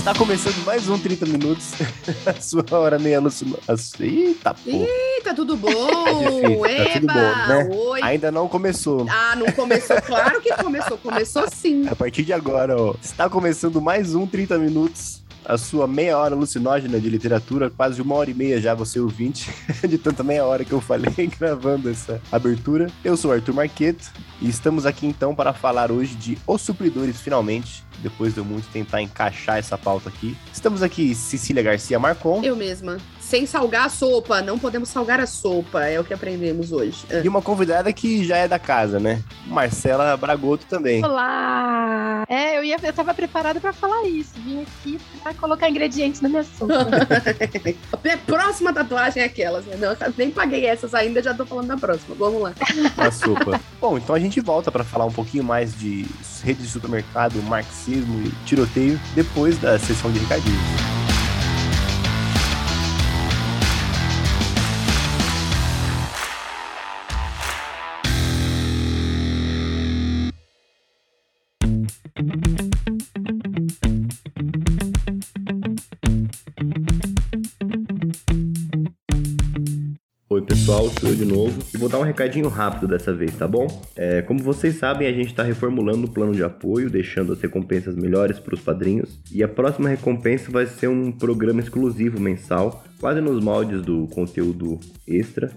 Está começando mais um 30 minutos. a sua hora meia alucinada. Eita, pô. Tá tudo bom? difícil, tá Eba! tudo bom, né? Oi. Ainda não começou. Ah, não começou? Claro que começou. Começou sim. A partir de agora, ó, está começando mais um 30 minutos. A sua meia hora alucinógena de literatura, quase uma hora e meia já, você ouvinte, de tanta meia hora que eu falei gravando essa abertura. Eu sou Arthur Marqueto e estamos aqui então para falar hoje de Os Supridores, finalmente, depois de eu muito tentar encaixar essa pauta aqui. Estamos aqui, Cecília Garcia Marcon. Eu mesma. Sem salgar a sopa. Não podemos salgar a sopa. É o que aprendemos hoje. Ah. E uma convidada que já é da casa, né? Marcela Bragoto também. Olá! É, eu, ia, eu tava preparada pra falar isso. Vim aqui pra colocar ingredientes na minha sopa. A próxima tatuagem é aquelas. Né? Não, eu nem paguei essas ainda, já tô falando da próxima. Vamos lá. A sopa. Bom, então a gente volta para falar um pouquinho mais de rede de supermercado, marxismo e tiroteio depois da sessão de recadinhos. Oi pessoal, sou eu de novo e vou dar um recadinho rápido dessa vez, tá bom? É, como vocês sabem, a gente está reformulando o plano de apoio, deixando as recompensas melhores para os padrinhos e a próxima recompensa vai ser um programa exclusivo mensal, quase nos moldes do conteúdo extra.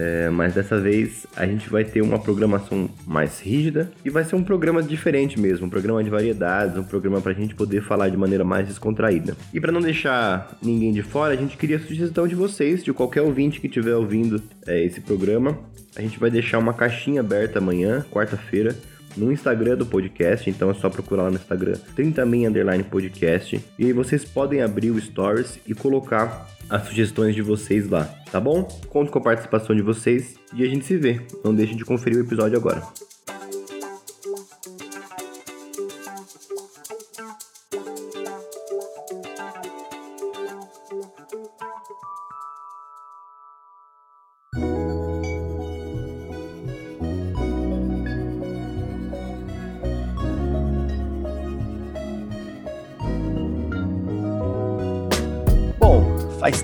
É, mas dessa vez a gente vai ter uma programação mais rígida e vai ser um programa diferente mesmo, um programa de variedades, um programa para a gente poder falar de maneira mais descontraída. E para não deixar ninguém de fora, a gente queria a sugestão de vocês, de qualquer ouvinte que estiver ouvindo é, esse programa. A gente vai deixar uma caixinha aberta amanhã, quarta-feira, no Instagram do podcast, então é só procurar lá no Instagram 30 underline e vocês podem abrir o Stories e colocar as sugestões de vocês lá, tá bom? Conto com a participação de vocês e a gente se vê. Não deixem de conferir o episódio agora.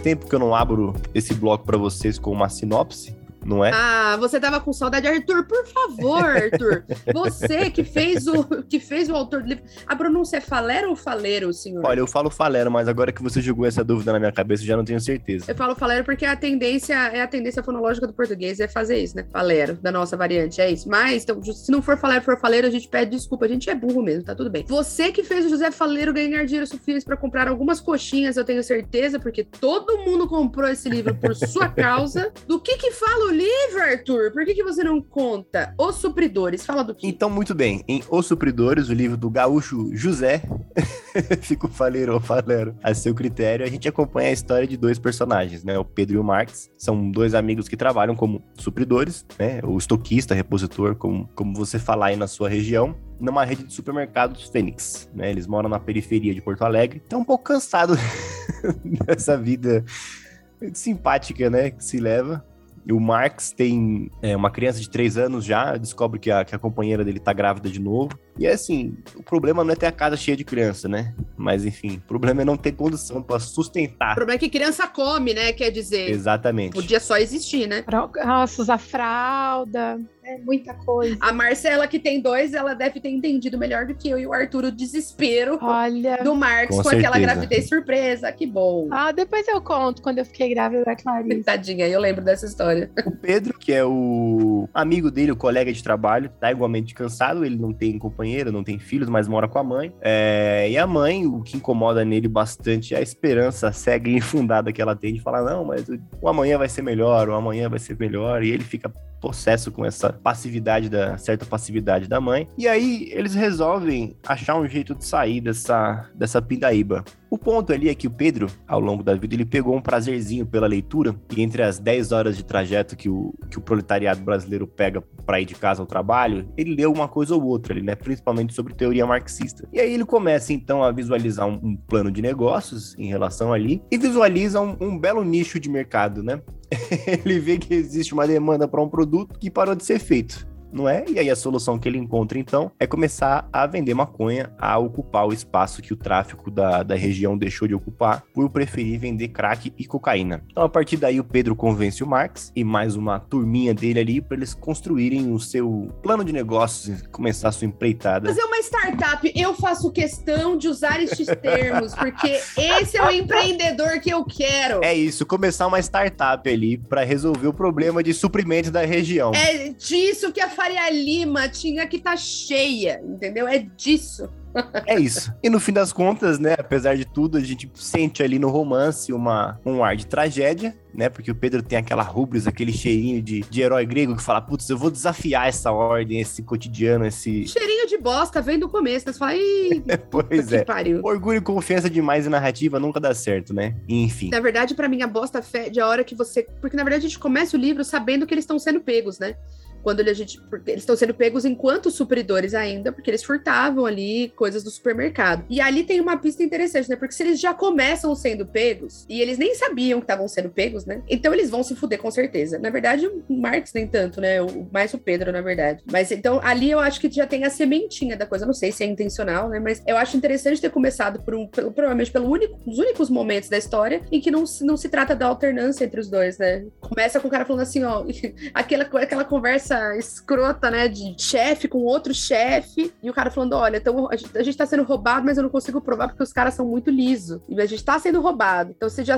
Tempo que eu não abro esse bloco para vocês com uma sinopse, não é? Ah, você tava com saudade, Arthur. Por favor, Arthur. você que fez o que fez o autor do livro. A pronúncia é falero ou faleiro, senhor? Olha, eu falo falero, mas agora que você jogou essa dúvida na minha cabeça, eu já não tenho certeza. Eu falo falero porque a tendência é a tendência fonológica do português é fazer isso, né? Falero, da nossa variante, é isso. Mas, então, se não for falero, for faleiro, a gente pede desculpa. A gente é burro mesmo, tá tudo bem. Você que fez o José Faleiro ganhar dinheiro suficiente para comprar algumas coxinhas, eu tenho certeza, porque todo mundo comprou esse livro por sua causa. Do que que fala o livro, Arthur? Por que, que você não conta? Os Supridores. Fala do que? Então, muito bem. Em Os Supridores, o livro do gaúcho José, fica o faleiro falero a seu critério, a gente acompanha a história de dois personagens, né? O Pedro e o Marx. São dois amigos que trabalham como supridores, né? O estoquista, repositor, como, como você falar aí na sua região numa rede de supermercados Fênix, né? Eles moram na periferia de Porto Alegre. Estão um pouco cansado dessa vida simpática, né? Que se leva. O Marx tem é, uma criança de 3 anos já, descobre que a, que a companheira dele tá grávida de novo. E é assim, o problema não é ter a casa cheia de criança, né? Mas enfim, o problema é não ter condição para sustentar. O problema é que criança come, né? Quer dizer. Exatamente. Podia só existir, né? Nossa, usar fralda. É muita coisa. A Marcela, que tem dois, ela deve ter entendido melhor do que eu e o Arthur o desespero Olha. do Marx Com com, aquela gravidez surpresa. Que bom. Ah, depois eu conto quando eu fiquei grávida da Clarice. Tadinha, eu lembro dessa história. O Pedro, que é o amigo dele, o colega de trabalho, tá igualmente cansado. Ele não tem não tem filhos, mas mora com a mãe. É, E a mãe, o que incomoda nele bastante é a esperança cega e infundada que ela tem de falar: não, mas o- o amanhã vai ser melhor, o amanhã vai ser melhor. E ele fica possesso com essa passividade da certa passividade da mãe. E aí eles resolvem achar um jeito de sair dessa dessa pindaíba. O ponto ali é que o Pedro, ao longo da vida, ele pegou um prazerzinho pela leitura, e entre as 10 horas de trajeto que o, que o proletariado brasileiro pega para ir de casa ao trabalho, ele leu uma coisa ou outra ali, né? Principalmente sobre teoria marxista. E aí ele começa então a visualizar um, um plano de negócios em relação ali e visualiza um, um belo nicho de mercado, né? ele vê que existe uma demanda para um produto que parou de ser feito não é? E aí a solução que ele encontra, então, é começar a vender maconha, a ocupar o espaço que o tráfico da, da região deixou de ocupar, por preferir vender crack e cocaína. Então, a partir daí, o Pedro convence o Marx e mais uma turminha dele ali para eles construírem o seu plano de negócios e começar a sua empreitada. Fazer uma startup, eu faço questão de usar estes termos, porque esse é o empreendedor que eu quero. É isso, começar uma startup ali para resolver o problema de suprimentos da região. É disso que a Faria Lima tinha que estar tá cheia, entendeu? É disso. É isso. E no fim das contas, né, apesar de tudo, a gente sente ali no romance uma, um ar de tragédia, né? Porque o Pedro tem aquela rubris, aquele cheirinho de, de herói grego que fala, putz, eu vou desafiar essa ordem, esse cotidiano, esse. Cheirinho de bosta, vem do começo, né? Você fala, ih, pois é. Pariu. Orgulho e confiança demais em narrativa nunca dá certo, né? Enfim. Na verdade, para mim, a bosta fede a hora que você. Porque, na verdade, a gente começa o livro sabendo que eles estão sendo pegos, né? Quando ele, a gente, eles estão sendo pegos enquanto supridores ainda, porque eles furtavam ali coisas do supermercado. E ali tem uma pista interessante, né? Porque se eles já começam sendo pegos e eles nem sabiam que estavam sendo pegos, né? Então eles vão se fuder com certeza. Na verdade, o Marx nem tanto, né? O, mais o Pedro, na verdade. Mas então ali eu acho que já tem a sementinha da coisa. não sei se é intencional, né? Mas eu acho interessante ter começado por um, pelo, provavelmente pelo único, os únicos momentos da história em que não, não se trata da alternância entre os dois, né? Começa com o cara falando assim, ó, aquela, aquela conversa escrota, né, de chefe com outro chefe, e o cara falando: olha, então a gente, a gente tá sendo roubado, mas eu não consigo provar porque os caras são muito lisos. E a gente tá sendo roubado. Então você já,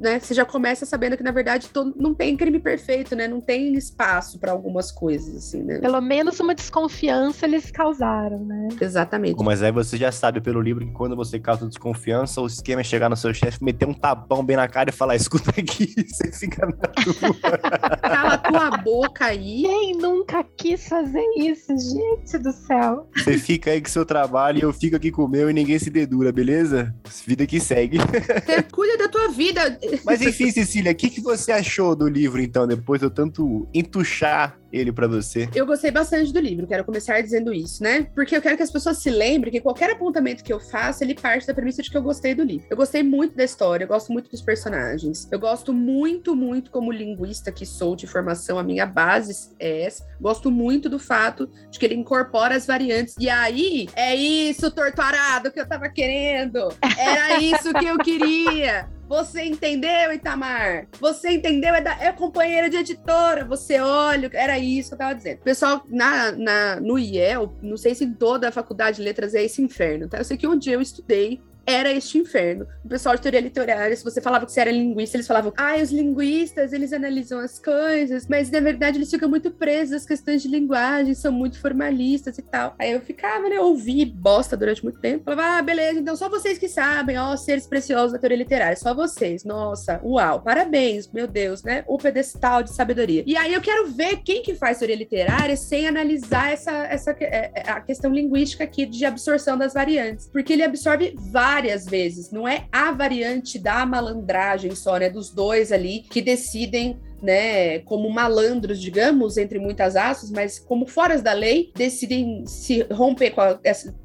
né, você já começa sabendo que, na verdade, todo, não tem crime perfeito, né? Não tem espaço para algumas coisas, assim, né? Pelo menos uma desconfiança eles causaram, né? Exatamente. Mas aí você já sabe pelo livro que quando você causa desconfiança, o esquema é chegar no seu chefe, meter um tapão bem na cara e falar: escuta aqui, você fica na tua. Cala tua boca aí. Quem nunca quis fazer isso, gente do céu? Você fica aí com seu trabalho e eu fico aqui com o meu e ninguém se dedura, beleza? Vida que segue. Você cuida da tua vida. Mas enfim, Cecília, o que, que você achou do livro, então, depois de eu tanto entuchar ele para você? Eu gostei bastante do livro, quero começar dizendo isso, né? Porque eu quero que as pessoas se lembrem que qualquer apontamento que eu faço, ele parte da premissa de que eu gostei do livro. Eu gostei muito da história, eu gosto muito dos personagens. Eu gosto muito, muito como linguista que sou de formação, a minha base é essa. Gosto muito do fato de que ele incorpora as variantes. E aí, é isso, torturado, que eu tava querendo. Era isso que eu queria. Você entendeu, Itamar? Você entendeu? É, da, é companheira de editora. Você olha, era isso que eu tava dizendo. Pessoal, na, na, no IEL, não sei se em toda a faculdade de letras é esse inferno, tá? Eu sei que um dia eu estudei era este inferno. O pessoal de teoria literária, se você falava que você era linguista, eles falavam, ah, os linguistas, eles analisam as coisas, mas na verdade eles ficam muito presos às questões de linguagem, são muito formalistas e tal. Aí eu ficava, né, ouvi bosta durante muito tempo. Falava, ah, beleza, então só vocês que sabem, ó, seres preciosos da teoria literária, só vocês. Nossa, uau, parabéns, meu Deus, né? O pedestal de sabedoria. E aí eu quero ver quem que faz teoria literária sem analisar essa, essa é, é, a questão linguística aqui de absorção das variantes, porque ele absorve várias várias vezes. Não é a variante da malandragem só, né? Dos dois ali que decidem né, como malandros, digamos, entre muitas aspas, mas como foras da lei, decidem se romper com a,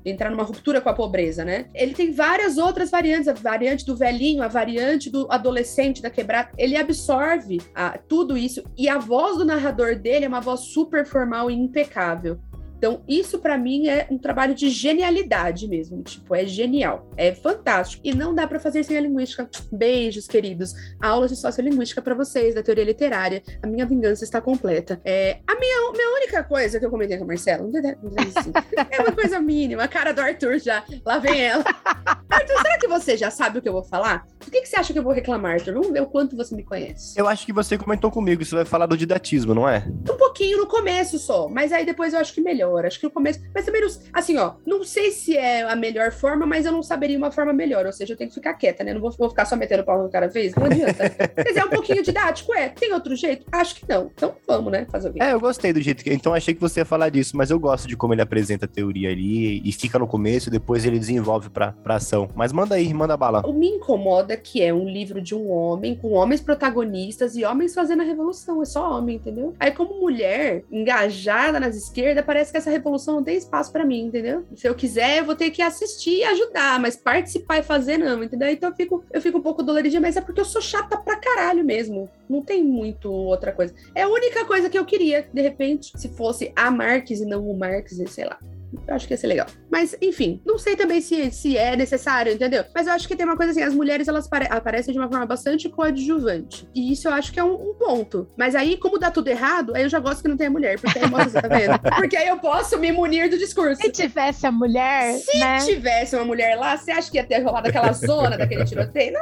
entrar numa ruptura com a pobreza, né? Ele tem várias outras variantes, a variante do velhinho, a variante do adolescente da quebrada, ele absorve a, tudo isso e a voz do narrador dele é uma voz super formal e impecável. Então, isso para mim é um trabalho de genialidade mesmo. Tipo, é genial. É fantástico. E não dá para fazer sem a linguística. Beijos, queridos. Aulas de sociolinguística para vocês, da teoria literária. A minha vingança está completa. É, a minha, minha única coisa que eu comentei com a Marcela, não é uma coisa mínima. A cara do Arthur já. Lá vem ela. Arthur, será que você já sabe o que eu vou falar? O que, que você acha que eu vou reclamar, Arthur? Vamos ver o quanto você me conhece. Eu acho que você comentou comigo. Você vai falar do didatismo, não é? Um pouquinho no começo só. Mas aí depois eu acho que melhor melhor. Acho que o começo. Mas também, não, assim, ó, não sei se é a melhor forma, mas eu não saberia uma forma melhor. Ou seja, eu tenho que ficar quieta, né? Não vou, vou ficar só metendo pau no cara fez. Não adianta. mas é um pouquinho didático, é. Tem outro jeito? Acho que não. Então vamos, né? Fazer o quê? É, eu gostei do jeito que. Então achei que você ia falar disso, mas eu gosto de como ele apresenta a teoria ali e fica no começo e depois ele desenvolve pra, pra ação. Mas manda aí, manda bala. O me incomoda que é um livro de um homem, com homens protagonistas e homens fazendo a revolução. É só homem, entendeu? Aí, como mulher engajada nas esquerdas, parece que essa revolução não tem espaço pra mim, entendeu? Se eu quiser, eu vou ter que assistir e ajudar, mas participar e fazer não, entendeu? Então eu fico, eu fico um pouco doloridinha, mas é porque eu sou chata pra caralho mesmo. Não tem muito outra coisa. É a única coisa que eu queria, de repente, se fosse a Marx e não o Marx, sei lá. Eu acho que ia ser legal. Mas, enfim, não sei também se, se é necessário, entendeu? Mas eu acho que tem uma coisa assim, as mulheres, elas pare- aparecem de uma forma bastante coadjuvante. E isso eu acho que é um, um ponto. Mas aí, como dá tudo errado, aí eu já gosto que não tenha mulher, porque aí mostra, tá vendo? Porque aí eu posso me munir do discurso. Se tivesse a mulher, Se né? tivesse uma mulher lá, você acha que ia ter rolado aquela zona daquele tiroteio? Não,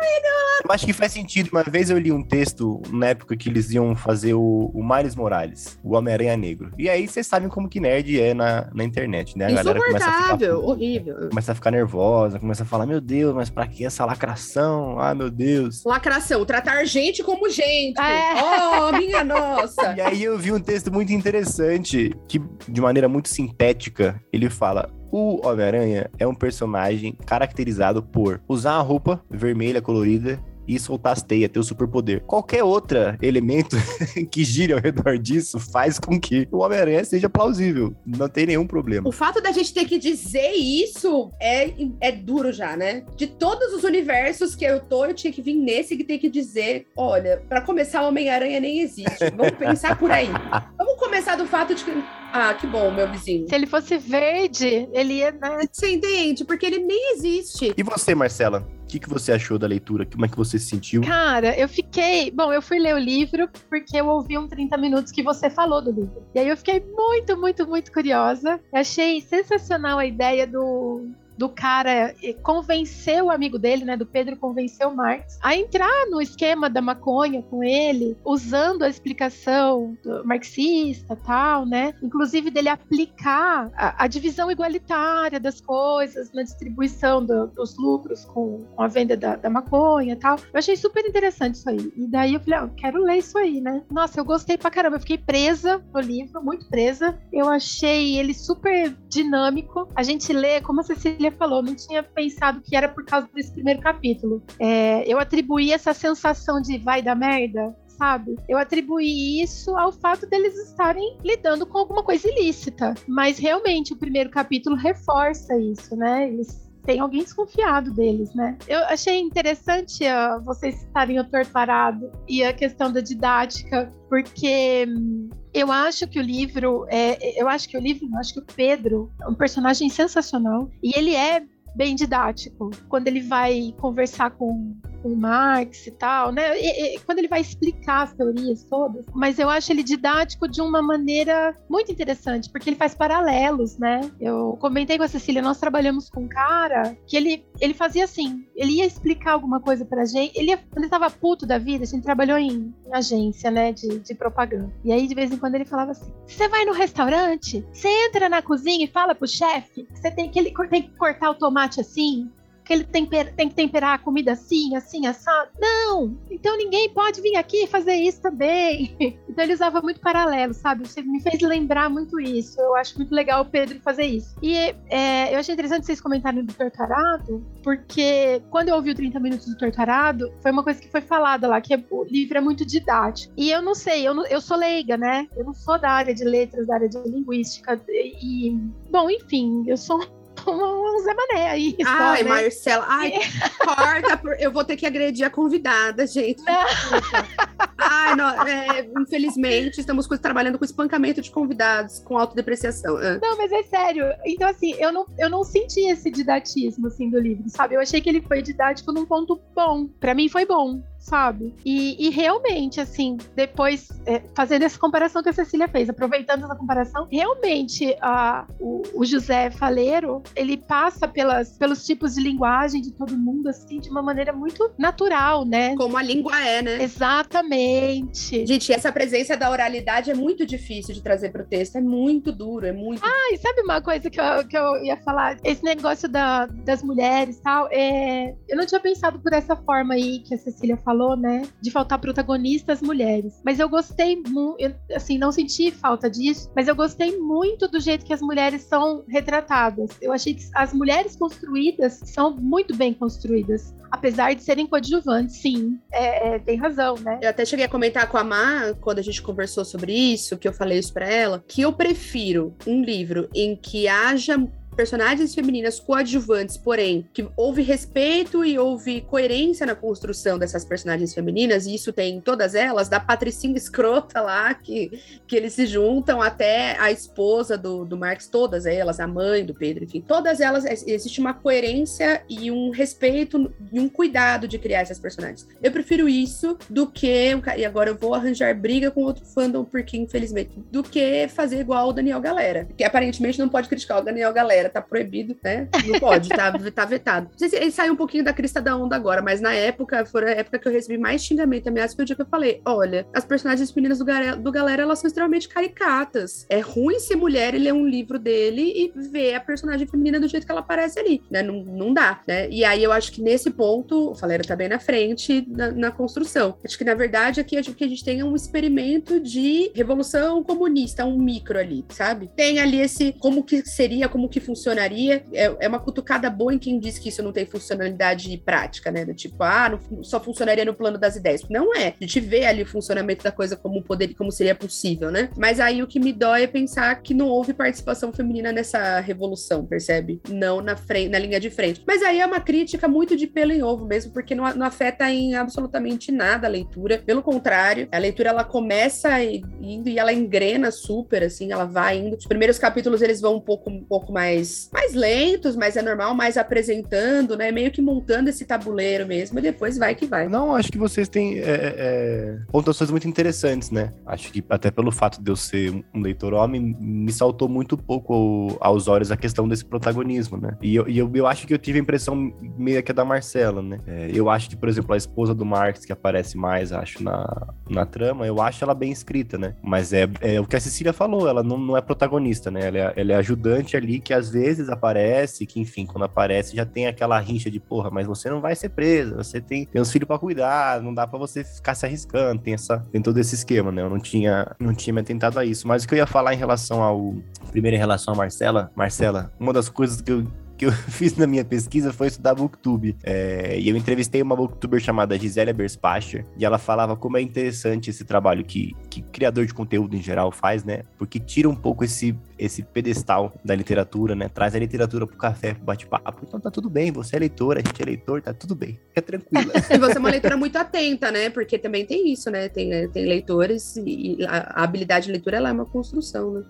Eu acho que faz sentido. Uma vez eu li um texto na época que eles iam fazer o, o Miles Morales, o Homem-Aranha Negro. E aí vocês sabem como que nerd é na, na internet, né? A galera começa a ficar insuportável, horrível. começa a ficar nervosa, começa a falar, meu Deus, mas pra que essa lacração? Ah, meu Deus. Lacração, tratar gente como gente. É. Oh, minha nossa. E aí eu vi um texto muito interessante, que de maneira muito sintética, ele fala... O Homem-Aranha é um personagem caracterizado por usar a roupa vermelha colorida e soltar as teias, ter o superpoder. Qualquer outro elemento que gire ao redor disso faz com que o Homem-Aranha seja plausível. Não tem nenhum problema. O fato da gente ter que dizer isso é, é duro já, né? De todos os universos que eu tô, eu tinha que vir nesse que tem que dizer: olha, pra começar, o Homem-Aranha nem existe. Vamos pensar por aí. Vamos começar do fato de que. Ah, que bom, meu vizinho. Se ele fosse verde, ele ia, né? Você entende? Porque ele nem existe. E você, Marcela? Que, que você achou da leitura? Como é que você se sentiu? Cara, eu fiquei. Bom, eu fui ler o livro porque eu ouvi um 30 minutos que você falou do livro. E aí eu fiquei muito, muito, muito curiosa. Achei sensacional a ideia do. Do cara convencer o amigo dele, né? Do Pedro convencer o Marx a entrar no esquema da maconha com ele, usando a explicação marxista tal, né? Inclusive dele aplicar a, a divisão igualitária das coisas na distribuição do- dos lucros com, com a venda da, da maconha tal. Eu achei super interessante isso aí. E daí eu falei, ah, eu quero ler isso aí, né? Nossa, eu gostei pra caramba. Eu fiquei presa no livro, muito presa. Eu achei ele super dinâmico. A gente lê, como a Cecília falou, não tinha pensado que era por causa desse primeiro capítulo. É, eu atribuí essa sensação de vai dar merda sabe? Eu atribuí isso ao fato deles estarem lidando com alguma coisa ilícita. Mas realmente o primeiro capítulo reforça isso, né? Eles tem alguém desconfiado deles, né? Eu achei interessante uh, vocês citarem o Torturado e a questão da didática, porque hum, eu acho que o livro, é, eu acho que o livro, eu acho que o Pedro é um personagem sensacional e ele é bem didático quando ele vai conversar com com Marx e tal, né? E, e, quando ele vai explicar as teorias todas, mas eu acho ele didático de uma maneira muito interessante, porque ele faz paralelos, né? Eu comentei com a Cecília, nós trabalhamos com um cara que ele, ele fazia assim, ele ia explicar alguma coisa pra gente, ele ia, quando ele tava puto da vida, a gente trabalhou em, em agência, né, de, de propaganda. E aí, de vez em quando, ele falava assim, você vai no restaurante, você entra na cozinha e fala pro chefe você tem que, ele, tem que cortar o tomate assim, que ele tem que temperar a comida assim, assim, assado. Não! Então ninguém pode vir aqui fazer isso também. Então ele usava muito paralelo, sabe? Você me fez lembrar muito isso. Eu acho muito legal o Pedro fazer isso. E é, eu achei interessante vocês comentarem do Torturado, porque quando eu ouvi o 30 Minutos do Torturado, foi uma coisa que foi falada lá, que o livro é muito didático. E eu não sei, eu, não, eu sou leiga, né? Eu não sou da área de letras, da área de linguística. E, bom, enfim, eu sou um Zé Mané aí. Só, Ai, né? Marcela, ai, corta, por- eu vou ter que agredir a convidada, gente. Ai, não, é, infelizmente, estamos trabalhando com espancamento de convidados, com autodepreciação. Ah. Não, mas é sério. Então, assim, eu não, eu não senti esse didatismo, assim, do livro, sabe? Eu achei que ele foi didático num ponto bom. Pra mim foi bom. Sabe? E, e realmente, assim, depois, é, fazendo essa comparação que a Cecília fez, aproveitando essa comparação, realmente a, o, o José Faleiro, ele passa pelas, pelos tipos de linguagem de todo mundo, assim, de uma maneira muito natural, né? Como a língua é, né? Exatamente. Gente, essa presença da oralidade é muito difícil de trazer para o texto, é muito duro, é muito. Ah, e sabe uma coisa que eu, que eu ia falar? Esse negócio da, das mulheres e tal, é, eu não tinha pensado por essa forma aí que a Cecília falou, né? De faltar protagonistas mulheres. Mas eu gostei muito, assim, não senti falta disso, mas eu gostei muito do jeito que as mulheres são retratadas. Eu achei que as mulheres construídas são muito bem construídas apesar de serem coadjuvantes, sim, é, é, tem razão, né? Eu até cheguei a comentar com a Má, quando a gente conversou sobre isso, que eu falei isso pra ela, que eu prefiro um livro em que haja personagens femininas coadjuvantes, porém, que houve respeito e houve coerência na construção dessas personagens femininas, e isso tem em todas elas, da patricinha escrota lá, que, que eles se juntam até a esposa do, do Marx, todas elas, a mãe do Pedro, enfim, todas elas, existe uma coerência e um respeito e um cuidado de criar essas personagens. Eu prefiro isso do que, e agora eu vou arranjar briga com outro fandom, porque infelizmente, do que fazer igual o Daniel Galera, que aparentemente não pode criticar o Daniel Galera, galera, tá proibido, né? Não pode, tá, tá vetado. Ele saiu um pouquinho da crista da onda agora, mas na época, foi a época que eu recebi mais xingamento ameaça, foi o dia que eu falei: olha, as personagens femininas do, do galera, elas são extremamente caricatas. É ruim ser mulher e ler um livro dele e ver a personagem feminina do jeito que ela aparece ali, né? Não, não dá, né? E aí eu acho que nesse ponto, o Falera tá bem na frente na, na construção. Acho que na verdade aqui a gente, a gente tem um experimento de revolução comunista, um micro ali, sabe? Tem ali esse como que seria, como que funcionaria. É, é, uma cutucada boa em quem diz que isso não tem funcionalidade prática, né? Do tipo, ah, não, só funcionaria no plano das ideias. Não é. A gente vê ali o funcionamento da coisa como poder, como seria possível, né? Mas aí o que me dói é pensar que não houve participação feminina nessa revolução, percebe? Não na frente, na linha de frente. Mas aí é uma crítica muito de pelo em ovo mesmo, porque não, não afeta em absolutamente nada a leitura. Pelo contrário, a leitura ela começa indo e ela engrena super, assim, ela vai indo. Os primeiros capítulos eles vão um pouco, um pouco mais mais, mais lentos, mas é normal, mais apresentando, né? Meio que montando esse tabuleiro mesmo, e depois vai que vai. Não, acho que vocês têm é, é, é pontuações muito interessantes, né? Acho que até pelo fato de eu ser um leitor homem, me saltou muito pouco aos olhos a questão desse protagonismo, né? E eu, eu, eu acho que eu tive a impressão meio que da Marcela, né? É, eu acho que, por exemplo, a esposa do Marx, que aparece mais, acho, na, na trama, eu acho ela bem escrita, né? Mas é, é o que a Cecília falou, ela não, não é protagonista, né? Ela é, ela é ajudante ali que às vezes aparece, que enfim, quando aparece já tem aquela rincha de porra, mas você não vai ser presa, você tem, tem uns filhos para cuidar, não dá para você ficar se arriscando, tem essa tem todo esse esquema, né? Eu não tinha não tinha me atentado a isso, mas o que eu ia falar em relação ao primeiro em relação a Marcela, Marcela, uma das coisas que eu que eu fiz na minha pesquisa foi estudar Booktube. É, e eu entrevistei uma Booktuber chamada Gisélia Berspacher, e ela falava como é interessante esse trabalho que, que criador de conteúdo em geral faz, né? Porque tira um pouco esse, esse pedestal da literatura, né? Traz a literatura pro café, pro bate-papo. Então tá tudo bem, você é leitor, a gente é leitor, tá tudo bem. Fica tranquila. e você é uma leitora muito atenta, né? Porque também tem isso, né? Tem, tem leitores e a, a habilidade de leitura ela é uma construção, né?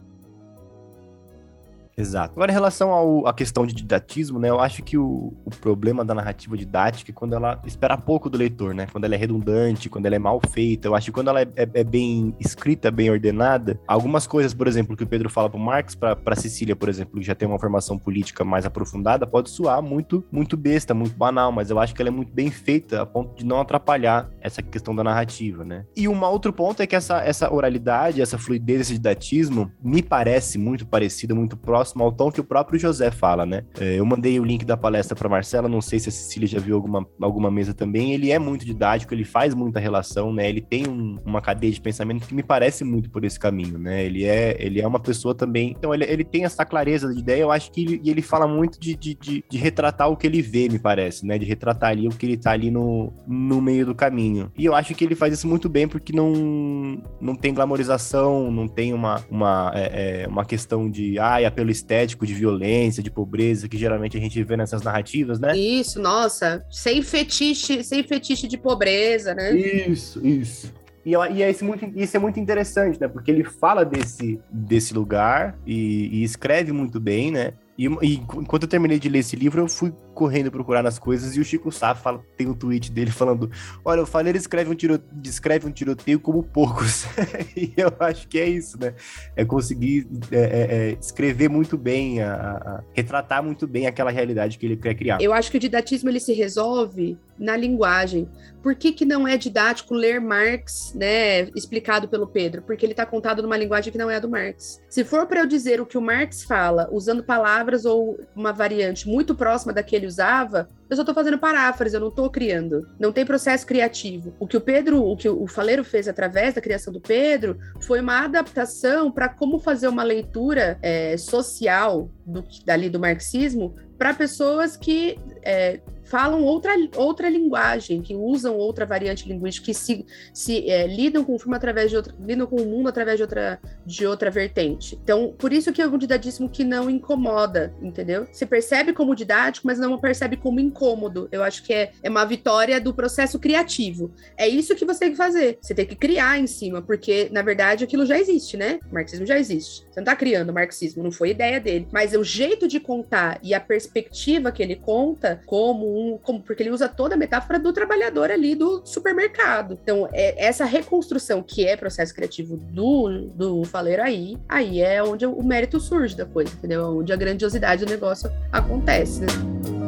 Exato. Agora, em relação à questão de didatismo, né, eu acho que o, o problema da narrativa didática é quando ela espera pouco do leitor, né? Quando ela é redundante, quando ela é mal feita. Eu acho que quando ela é, é, é bem escrita, bem ordenada, algumas coisas, por exemplo, que o Pedro fala pro Marx, pra, pra Cecília, por exemplo, que já tem uma formação política mais aprofundada, pode soar muito, muito besta, muito banal, mas eu acho que ela é muito bem feita a ponto de não atrapalhar essa questão da narrativa, né? E um outro ponto é que essa, essa oralidade, essa fluidez, esse didatismo, me parece muito parecido, muito próximo próximo ao tom que o próprio José fala, né? É, eu mandei o link da palestra para Marcela, não sei se a Cecília já viu alguma, alguma mesa também. Ele é muito didático, ele faz muita relação, né? Ele tem um, uma cadeia de pensamento que me parece muito por esse caminho, né? Ele é, ele é uma pessoa também. Então, ele, ele tem essa clareza de ideia. Eu acho que ele, ele fala muito de, de, de, de retratar o que ele vê, me parece, né? De retratar ali o que ele tá ali no, no meio do caminho. E eu acho que ele faz isso muito bem porque não, não tem glamorização, não tem uma, uma, é, é, uma questão de, ai, apelo estético de violência, de pobreza, que geralmente a gente vê nessas narrativas, né? Isso, nossa, sem fetiche, sem fetiche de pobreza, né? Isso, isso. E, e é isso, muito, isso é muito interessante, né? Porque ele fala desse, desse lugar e, e, escreve muito bem, né? E, e, enquanto eu terminei de ler esse livro, eu fui correndo procurar nas coisas e o Chico Sá fala, tem um tweet dele falando: Olha, o Faleiro escreve um, tiro, descreve um tiroteio como poucos. e eu acho que é isso, né? É conseguir é, é, é, escrever muito bem, a, a, retratar muito bem aquela realidade que ele quer criar. Eu acho que o didatismo ele se resolve na linguagem. Por que, que não é didático ler Marx, né, explicado pelo Pedro? Porque ele está contado numa linguagem que não é a do Marx. Se for para eu dizer o que o Marx fala, usando palavras ou uma variante muito próxima da que ele usava, eu só estou fazendo paráfrase, eu não estou criando. Não tem processo criativo. O que o Pedro, o que o Faleiro fez através da criação do Pedro, foi uma adaptação para como fazer uma leitura é, social do, dali do marxismo para pessoas que é, falam outra, outra linguagem, que usam outra variante linguística, que se, se é, lidam com o filme através de outra, lidam com o mundo através de outra, de outra vertente. Então, por isso que é um didatismo que não incomoda, entendeu? Se percebe como didático, mas não percebe como incômodo. Eu acho que é, é uma vitória do processo criativo. É isso que você tem que fazer. Você tem que criar em cima, porque, na verdade, aquilo já existe, né? O marxismo já existe. Você não tá criando o marxismo, não foi ideia dele. Mas o jeito de contar e a perspectiva que ele conta, como um. Como, porque ele usa toda a metáfora do trabalhador ali do supermercado. Então, é, essa reconstrução que é processo criativo do, do Faleiro aí, aí é onde o mérito surge da coisa, entendeu? Onde a grandiosidade do negócio acontece, né?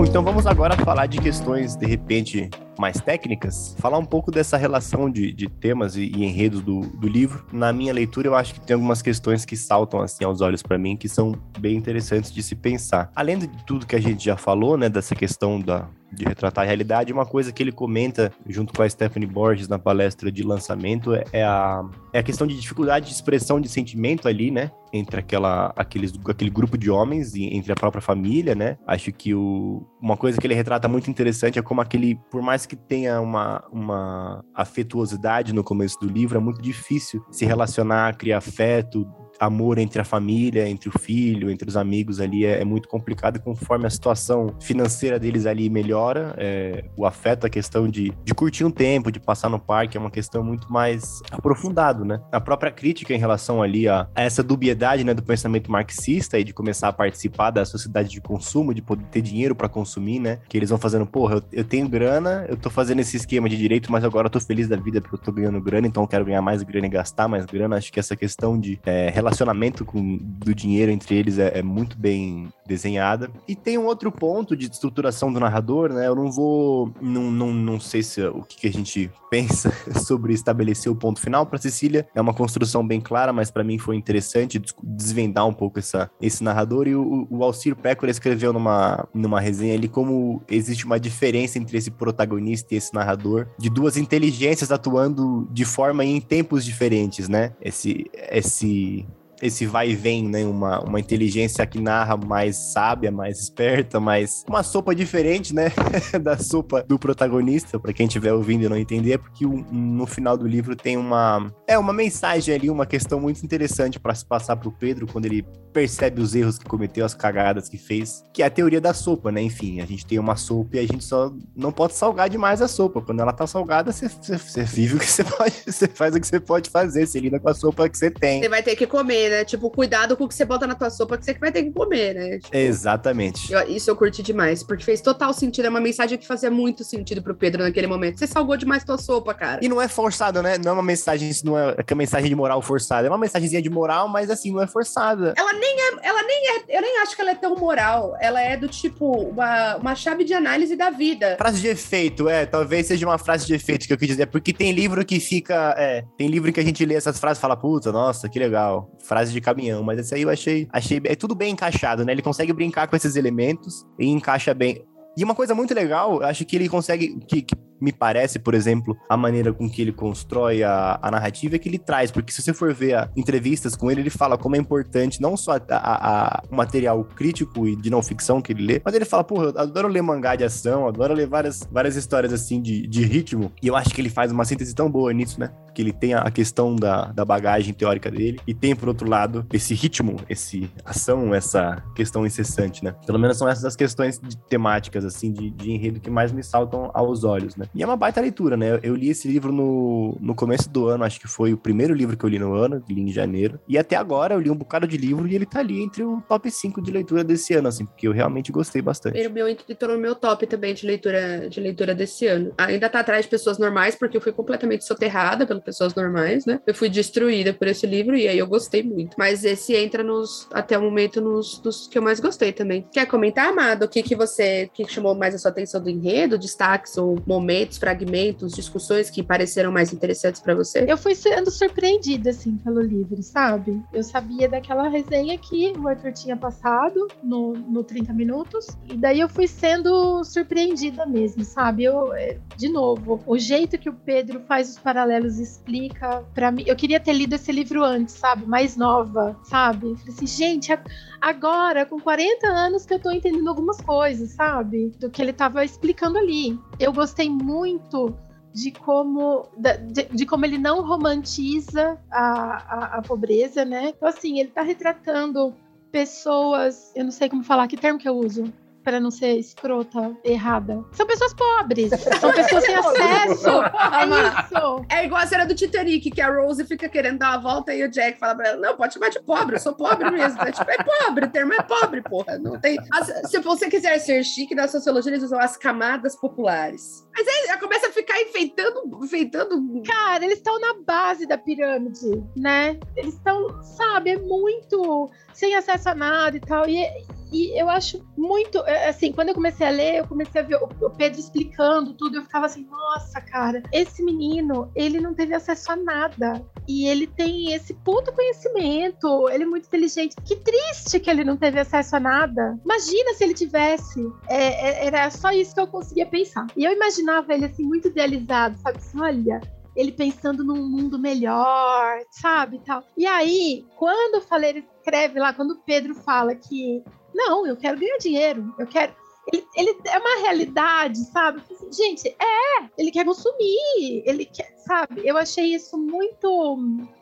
Bom, então vamos agora falar de questões, de repente, mais técnicas, falar um pouco dessa relação de, de temas e, e enredos do, do, livro. Na minha leitura, eu acho que tem algumas questões que saltam assim aos olhos para mim, que são bem interessantes de se pensar. Além de tudo que a gente já falou, né, dessa questão da, de retratar a realidade. Uma coisa que ele comenta junto com a Stephanie Borges na palestra de lançamento é a, é a questão de dificuldade de expressão de sentimento ali, né? Entre aquela, aqueles, aquele grupo de homens e entre a própria família, né? Acho que o, uma coisa que ele retrata muito interessante é como aquele, por mais que tenha uma, uma afetuosidade no começo do livro, é muito difícil se relacionar, criar afeto, amor entre a família, entre o filho, entre os amigos ali é, é muito complicado e conforme a situação financeira deles ali melhora, é, o afeto, a questão de, de curtir um tempo, de passar no parque é uma questão muito mais aprofundado, né? A própria crítica em relação ali a, a essa dubiedade, né, do pensamento marxista e de começar a participar da sociedade de consumo, de poder ter dinheiro para consumir, né? Que eles vão fazendo, porra, eu, eu, tenho grana, eu tô fazendo esse esquema de direito, mas agora eu tô feliz da vida porque eu tô ganhando grana, então eu quero ganhar mais grana e gastar mais grana. Acho que essa questão de é, relacionamento com, do dinheiro entre eles é, é, muito bem desenhada. E tem um outro ponto de estruturação do narrador, né? Eu não vou. Não, não, não sei se o que, que a gente pensa sobre estabelecer o ponto final. Para Cecília, é uma construção bem clara, mas para mim foi interessante desvendar um pouco essa, esse narrador. E o, o Alcir Pécora escreveu numa, numa resenha ali como existe uma diferença entre esse protagonista e esse narrador, de duas inteligências atuando de forma e em tempos diferentes, né? Esse, esse esse vai e vem, né? Uma, uma inteligência que narra mais sábia, mais esperta, mais. Uma sopa diferente, né? da sopa do protagonista, para quem estiver ouvindo e não entender, porque no final do livro tem uma. É uma mensagem ali, uma questão muito interessante para se passar pro Pedro quando ele percebe os erros que cometeu, as cagadas que fez, que é a teoria da sopa, né? Enfim, a gente tem uma sopa e a gente só não pode salgar demais a sopa. Quando ela tá salgada, você, você, vive o que você pode, você faz o que você pode fazer, você lida com a sopa que você tem. Você vai ter que comer, né? Tipo, cuidado com o que você bota na tua sopa, que você vai ter que comer, né? Tipo, Exatamente. Eu, isso eu curti demais, porque fez total sentido. É uma mensagem que fazia muito sentido pro Pedro naquele momento. Você salgou demais tua sopa, cara. E não é forçado, né? Não é uma mensagem, não é, é uma mensagem de moral forçada. É uma mensagenzinha de moral, mas assim, não é forçada. Ela nem é, ela nem é, eu nem acho que ela é tão moral. Ela é do tipo uma, uma chave de análise da vida. Frase de efeito, é, talvez seja uma frase de efeito que eu quis dizer, porque tem livro que fica, é, tem livro que a gente lê essas frases e fala, puta, nossa, que legal, frase de caminhão, mas esse aí eu achei, achei, é tudo bem encaixado, né? Ele consegue brincar com esses elementos e encaixa bem. E uma coisa muito legal, acho que ele consegue, que, que me parece, por exemplo, a maneira com que ele constrói a, a narrativa é que ele traz, porque se você for ver a, entrevistas com ele, ele fala como é importante não só a, o material crítico e de não ficção que ele lê, mas ele fala, porra, eu adoro ler mangá de ação, adoro ler várias, várias histórias assim de, de ritmo, e eu acho que ele faz uma síntese tão boa nisso, né? Que ele tem a questão da, da bagagem teórica dele e tem, por outro lado, esse ritmo, esse ação, essa questão incessante, né? Pelo menos são essas as questões temáticas, assim, de, de enredo que mais me saltam aos olhos, né? E é uma baita leitura, né? Eu li esse livro no, no começo do ano, acho que foi o primeiro livro que eu li no ano, li em janeiro. E até agora eu li um bocado de livro e ele tá ali entre o top 5 de leitura desse ano, assim, porque eu realmente gostei bastante. Ele meu entrou no meu top também de leitura, de leitura desse ano. Ainda tá atrás de pessoas normais, porque eu fui completamente soterrada pelas pessoas normais, né? Eu fui destruída por esse livro e aí eu gostei muito. Mas esse entra nos, até o momento, nos dos que eu mais gostei também. Quer comentar, Amado, o que, que você, que chamou mais a sua atenção do enredo, destaques ou momentos, fragmentos, discussões que pareceram mais interessantes para você? Eu fui sendo surpreendida, assim, pelo livro, sabe? Eu sabia daquela resenha que o Arthur tinha passado no, no 30 Minutos, e daí eu fui sendo surpreendida mesmo, sabe? Eu, é, de novo, o jeito que o Pedro faz os paralelos explica para mim. Eu queria ter lido esse livro antes, sabe? Mais nova, sabe? Falei assim, gente, agora, com 40 anos, que eu tô entendendo algumas coisas, sabe? Do que ele tava explicando ali. Eu gostei muito de como, de, de, como ele não romantiza a, a, a, pobreza, né? Então, assim, ele tá retratando pessoas, eu não sei como falar, que termo que eu uso? Para não ser escrota, errada. São pessoas pobres. São pessoas sem acesso. é isso. É igual a cena do Titanic, que a Rose fica querendo dar uma volta e o Jack fala pra ela: Não, pode chamar de pobre, eu sou pobre mesmo. É, tipo, é pobre, o termo é pobre, porra. Não tem. As, se você quiser ser chique, na sociologia eles usam as camadas populares. Mas aí ela começa a ficar enfeitando, enfeitando. Cara, eles estão na base da pirâmide, né? Eles estão, sabe, é muito sem acesso a nada e tal. E, e eu acho muito, é, assim, quando eu comecei a ler, eu comecei a ver o Pedro explicando tudo, eu ficava assim, nossa, cara, esse menino, ele não teve acesso a nada. E ele tem esse puto conhecimento, ele é muito inteligente. Que triste que ele não teve acesso a nada. Imagina se ele tivesse. É, é, era só isso que eu conseguia pensar. E eu imaginava ele, assim, muito idealizado, sabe? Assim, olha, ele pensando num mundo melhor, sabe, tal. E aí, quando falei, ele escreve lá, quando o Pedro fala que não, eu quero ganhar dinheiro, eu quero. Ele, ele é uma realidade, sabe? Assim, gente, é, ele quer consumir, ele quer, sabe? Eu achei isso muito.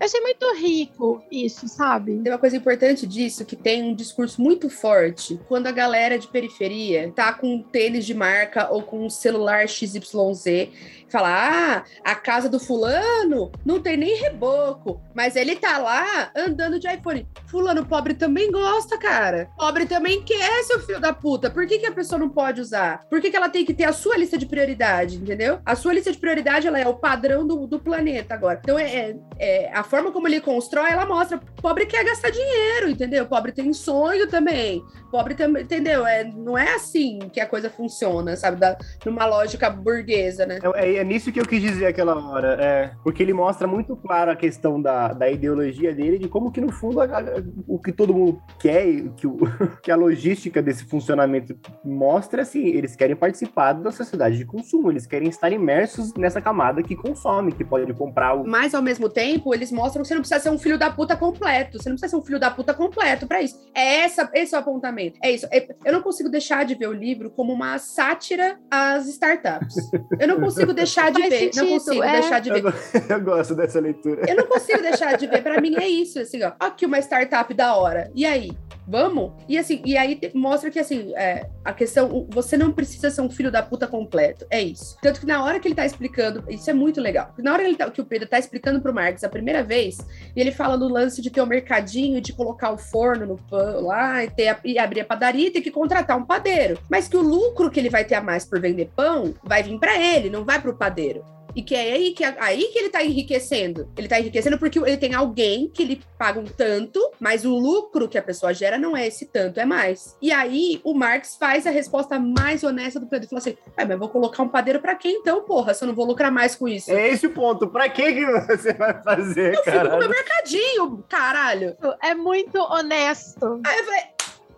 Eu achei muito rico, isso, sabe? Tem uma coisa importante disso, que tem um discurso muito forte. Quando a galera de periferia tá com um tênis de marca ou com um celular XYZ Falar, ah, a casa do fulano não tem nem reboco, mas ele tá lá andando de iPhone. Fulano pobre também gosta, cara. Pobre também quer, seu filho da puta. Por que, que a pessoa não pode usar? Por que, que ela tem que ter a sua lista de prioridade, entendeu? A sua lista de prioridade, ela é o padrão do, do planeta agora. Então, é, é, é a forma como ele constrói, ela mostra. Pobre quer gastar dinheiro, entendeu? Pobre tem sonho também. Pobre também, entendeu? É, não é assim que a coisa funciona, sabe? Da, numa lógica burguesa, né? É, é nisso que eu quis dizer aquela hora. É, porque ele mostra muito claro a questão da, da ideologia dele, de como que, no fundo, a, a, o que todo mundo quer, que, o, que a logística desse funcionamento mostra, assim, eles querem participar da sociedade de consumo, eles querem estar imersos nessa camada que consome, que pode comprar o... Mas, ao mesmo tempo, eles mostram que você não precisa ser um filho da puta completo, você não precisa ser um filho da puta completo para isso. É essa, esse é o apontamento. É isso. É, eu não consigo deixar de ver o livro como uma sátira às startups. Eu não consigo deixar de ver. Sentido, não consigo é. deixar de ver. Eu, eu, gosto dessa leitura. Eu não consigo deixar de ver. Para mim é isso, assim, ó. Aqui uma startup da hora. E aí? Vamos? E assim, e aí mostra que assim, é, a questão, você não precisa ser um filho da puta completo. É isso. Tanto que na hora que ele tá explicando, isso é muito legal. Na hora que, tá, que o Pedro tá explicando pro Marx a primeira vez, e ele fala no lance de ter o um mercadinho, de colocar o forno no pão lá e, ter a, e abrir a padaria e ter que contratar um padeiro. Mas que o lucro que ele vai ter a mais por vender pão vai vir para ele, não vai pro padeiro. E que é aí que, aí que ele tá enriquecendo. Ele tá enriquecendo porque ele tem alguém que lhe paga um tanto, mas o lucro que a pessoa gera não é esse tanto, é mais. E aí o Marx faz a resposta mais honesta do Pedro. Ele fala assim: ah, mas vou colocar um padeiro pra quê então, porra? Se eu não vou lucrar mais com isso. É esse o ponto. Pra que que você vai fazer, eu cara? Eu fico no meu mercadinho, caralho. É muito honesto. Aí eu falei,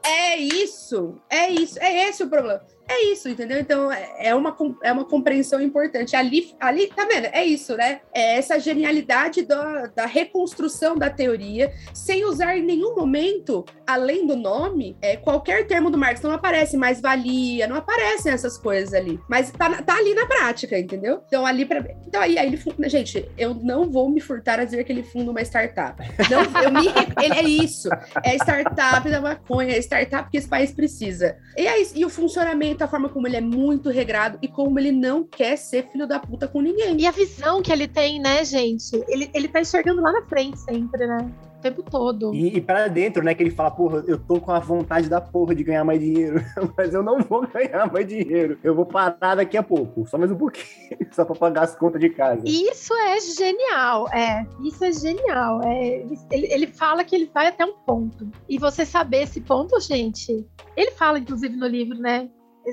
é isso, é isso, é esse o problema. É isso, entendeu? Então é é uma, é uma compreensão importante. Ali, ali, tá vendo? É isso, né? É essa genialidade da, da reconstrução da teoria, sem usar em nenhum momento, além do nome, é, qualquer termo do Marx. Não aparece mais valia, não aparecem essas coisas ali. Mas tá, tá ali na prática, entendeu? Então, ali para Então, aí, aí ele. funda- Gente, eu não vou me furtar a dizer que ele funda uma startup. Não, eu me, ele é isso. É startup da maconha, é startup que esse país precisa. E, é isso. e o funcionamento, a forma como ele é muito regrado e como ele não quer ser filho da puta com ninguém. E a visão que ele tem, né, gente? Ele, ele tá enxergando lá na frente sempre, né? O tempo todo. E, e para dentro, né? Que ele fala, porra, eu tô com a vontade da porra de ganhar mais dinheiro, mas eu não vou ganhar mais dinheiro. Eu vou parar daqui a pouco, só mais um pouquinho, só pra pagar as contas de casa. Isso é genial, é. Isso é genial. É, ele, ele fala que ele vai até um ponto. E você saber esse ponto, gente. Ele fala, inclusive, no livro, né?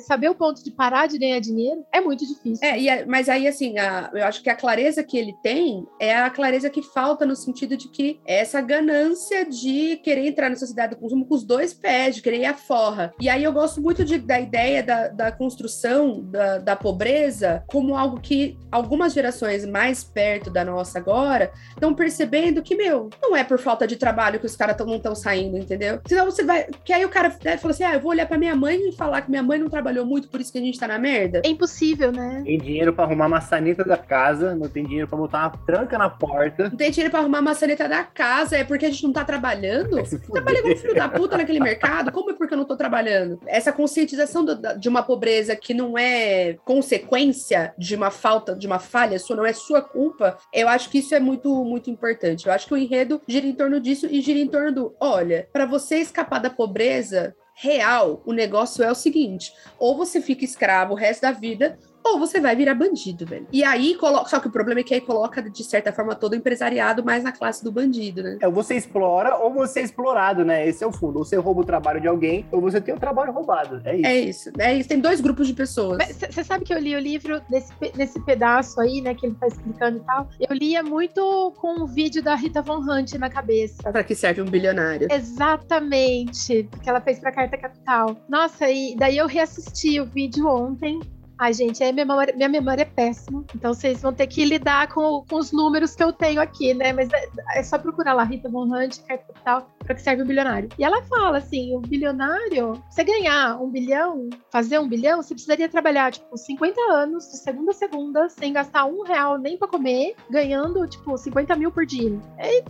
Saber o ponto de parar de ganhar dinheiro é muito difícil. É, e a- mas aí, assim, a- eu acho que a clareza que ele tem é a clareza que falta no sentido de que é essa ganância de querer entrar na sociedade do consumo com os dois pés, de querer ir à forra. E aí eu gosto muito de- da ideia da, da construção da, da pobreza como algo que algumas gerações mais perto da nossa agora estão percebendo que, meu, não é por falta de trabalho que os caras não estão saindo, entendeu? Senão você vai. Que aí o cara né, fala assim: ah, eu vou olhar pra minha mãe e falar que minha mãe não trabalhou muito, por isso que a gente tá na merda. É impossível, né? Tem dinheiro pra arrumar a maçaneta da casa, não tem dinheiro pra botar uma tranca na porta. Não tem dinheiro pra arrumar a maçaneta da casa, é porque a gente não tá trabalhando? Trabalhei como filho da puta naquele mercado? Como é porque eu não tô trabalhando? Essa conscientização do- de uma pobreza que não é consequência de uma falta, de uma falha sua, não é sua culpa, eu acho que isso é muito, muito importante. Eu acho que o enredo gira em torno disso e gira em torno do: olha, pra você escapar da pobreza real, o negócio é o seguinte: ou você fica escravo o resto da vida, ou você vai virar bandido, velho. E aí, coloca. Só que o problema é que aí coloca, de certa forma, todo o empresariado mais na classe do bandido, né? É, ou você explora ou você é explorado, né? Esse é o fundo. Ou você rouba o trabalho de alguém, ou você tem o trabalho roubado. É isso. É isso. É isso. Tem dois grupos de pessoas. Você sabe que eu li o livro nesse, pe- nesse pedaço aí, né, que ele tá explicando e tal. Eu lia muito com o vídeo da Rita Von Hunt na cabeça. Pra que serve um bilionário? Exatamente, porque ela fez pra Carta Capital. Nossa, e daí eu reassisti o vídeo ontem. Ai, gente, minha memória, minha memória é péssima. Então vocês vão ter que lidar com, com os números que eu tenho aqui, né? Mas é, é só procurar lá, Rita Von Hunt, Capital, pra que serve o bilionário. E ela fala assim: o bilionário, você ganhar um bilhão, fazer um bilhão, você precisaria trabalhar, tipo, 50 anos, de segunda a segunda, sem gastar um real nem pra comer, ganhando, tipo, 50 mil por dia. É,